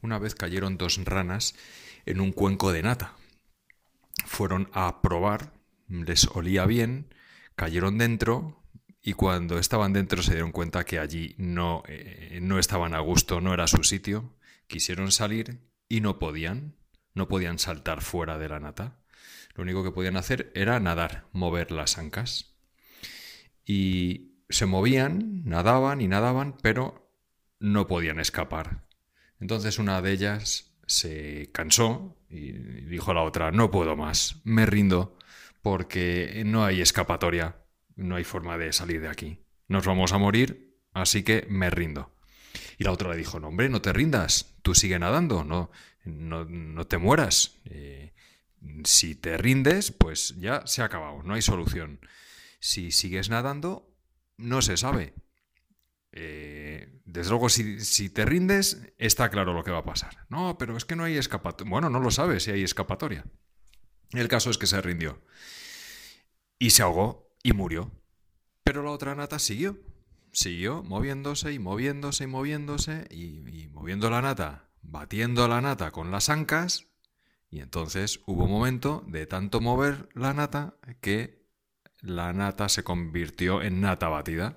Una vez cayeron dos ranas en un cuenco de nata. Fueron a probar, les olía bien, cayeron dentro y cuando estaban dentro se dieron cuenta que allí no, eh, no estaban a gusto, no era su sitio. Quisieron salir y no podían, no podían saltar fuera de la nata. Lo único que podían hacer era nadar, mover las ancas. Y se movían, nadaban y nadaban, pero no podían escapar. Entonces una de ellas se cansó y dijo a la otra, no puedo más, me rindo porque no hay escapatoria, no hay forma de salir de aquí. Nos vamos a morir, así que me rindo. Y la otra le dijo, no hombre, no te rindas, tú sigue nadando, no, no, te mueras. Eh, si te rindes, pues ya se ha acabado, no hay solución. Si sigues nadando, no se sabe. Eh, desde luego, si, te rindes, está claro lo que va a pasar. No, pero es que no hay escapatoria. Bueno, no lo sabes si hay escapatoria. El caso es que se rindió. Y se ahogó y murió. Pero la otra nata siguió. Siguió moviéndose y moviéndose y moviéndose y, y moviendo la nata, batiendo la nata con las ancas. Y entonces hubo un momento de tanto mover la nata que la nata se convirtió en nata batida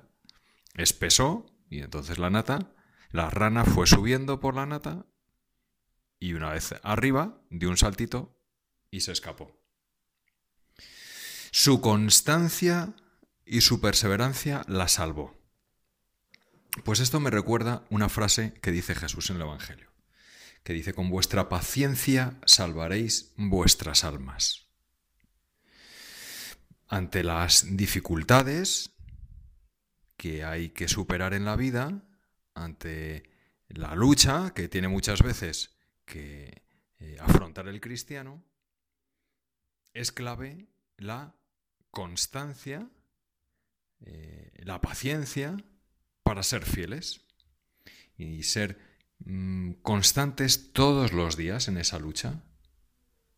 espesó y entonces la nata, la rana fue subiendo por la nata y una vez arriba dio un saltito y se escapó. Su constancia y su perseverancia la salvó. Pues esto me recuerda una frase que dice Jesús en el Evangelio, que dice, con vuestra paciencia salvaréis vuestras almas. Ante las dificultades, que hay que superar en la vida ante la lucha que tiene muchas veces que eh, afrontar el cristiano, es clave la constancia, eh, la paciencia para ser fieles y ser mm, constantes todos los días en esa lucha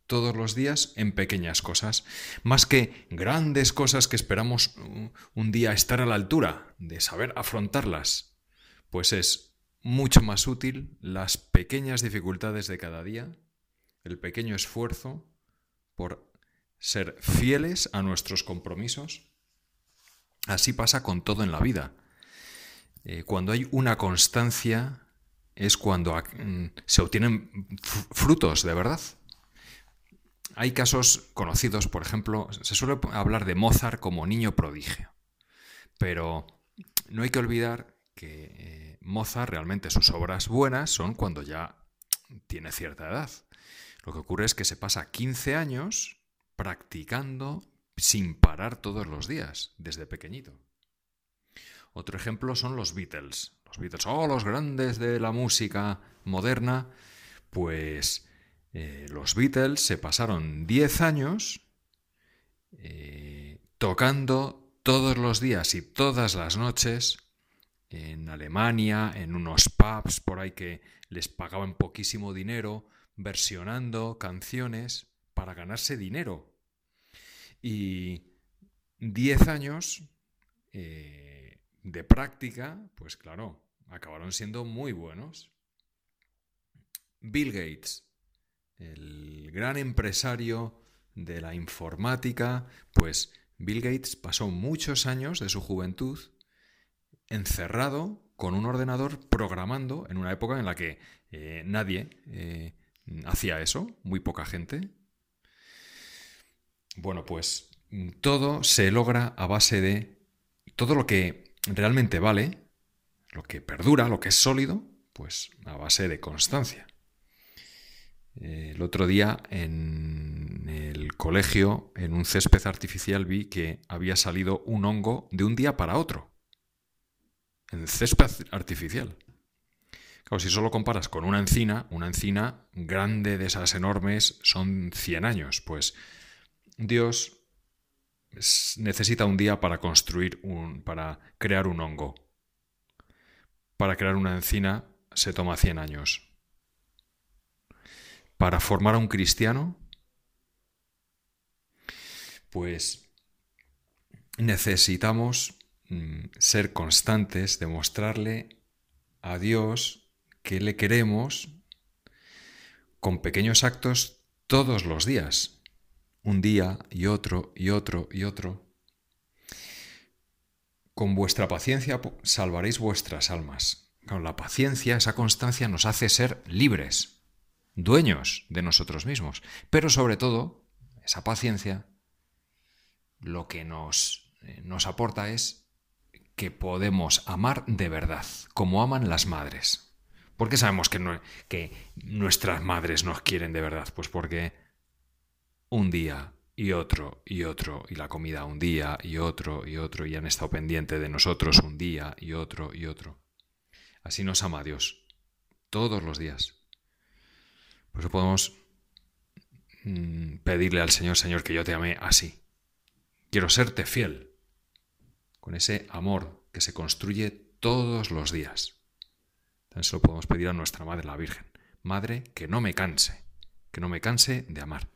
todos los días en pequeñas cosas, más que grandes cosas que esperamos un día estar a la altura de saber afrontarlas, pues es mucho más útil las pequeñas dificultades de cada día, el pequeño esfuerzo por ser fieles a nuestros compromisos. Así pasa con todo en la vida. Eh, cuando hay una constancia es cuando mm, se obtienen frutos de verdad. Hay casos conocidos, por ejemplo, se suele hablar de Mozart como niño prodigio, pero no hay que olvidar que eh, Mozart realmente sus obras buenas son cuando ya tiene cierta edad. Lo que ocurre es que se pasa 15 años practicando sin parar todos los días, desde pequeñito. Otro ejemplo son los Beatles. Los Beatles, oh, los grandes de la música moderna, pues eh, los Beatles se pasaron 10 años eh, tocando todos los días y todas las noches en Alemania, en unos pubs por ahí que les pagaban poquísimo dinero, versionando canciones para ganarse dinero. Y 10 años eh, de práctica, pues claro, acabaron siendo muy buenos. Bill Gates el gran empresario de la informática, pues Bill Gates pasó muchos años de su juventud encerrado con un ordenador programando en una época en la que eh, nadie eh, hacía eso, muy poca gente. Bueno, pues todo se logra a base de todo lo que realmente vale, lo que perdura, lo que es sólido, pues a base de constancia. Eh, el otro día en el colegio, en un césped artificial, vi que había salido un hongo de un día para otro. En césped artificial. Claro, si solo comparas con una encina, una encina grande de esas enormes son 100 años. Pues Dios necesita un día para construir un, para crear un hongo. Para crear una encina se toma 100 años para formar a un cristiano? Pues necesitamos mm, ser constantes, demostrarle a Dios que le queremos con pequeños actos todos los días, un día y otro y otro y otro. Con vuestra paciencia salvaréis vuestras almas. Con la paciencia, esa constancia nos hace ser libres, dueños de nosotros mismos. Pero sobre todo, esa paciencia lo que nos, eh, nos aporta es que podemos amar de verdad, como aman las madres. ¿Por qué sabemos que, que nuestras madres nos quieren de verdad? Pues porque un día y otro y otro, y la comida un día y otro y otro, y han estado pendientes de nosotros un día y otro y otro. Así nos ama Dios, todos los días. Por eso podemos mm, pedirle al Señor, Señor, que yo te amé así. Quiero serte fiel, con ese amor que se construye todos los días. Se lo podemos pedir a nuestra Madre la Virgen. Madre, que no me canse, que no me canse de amar.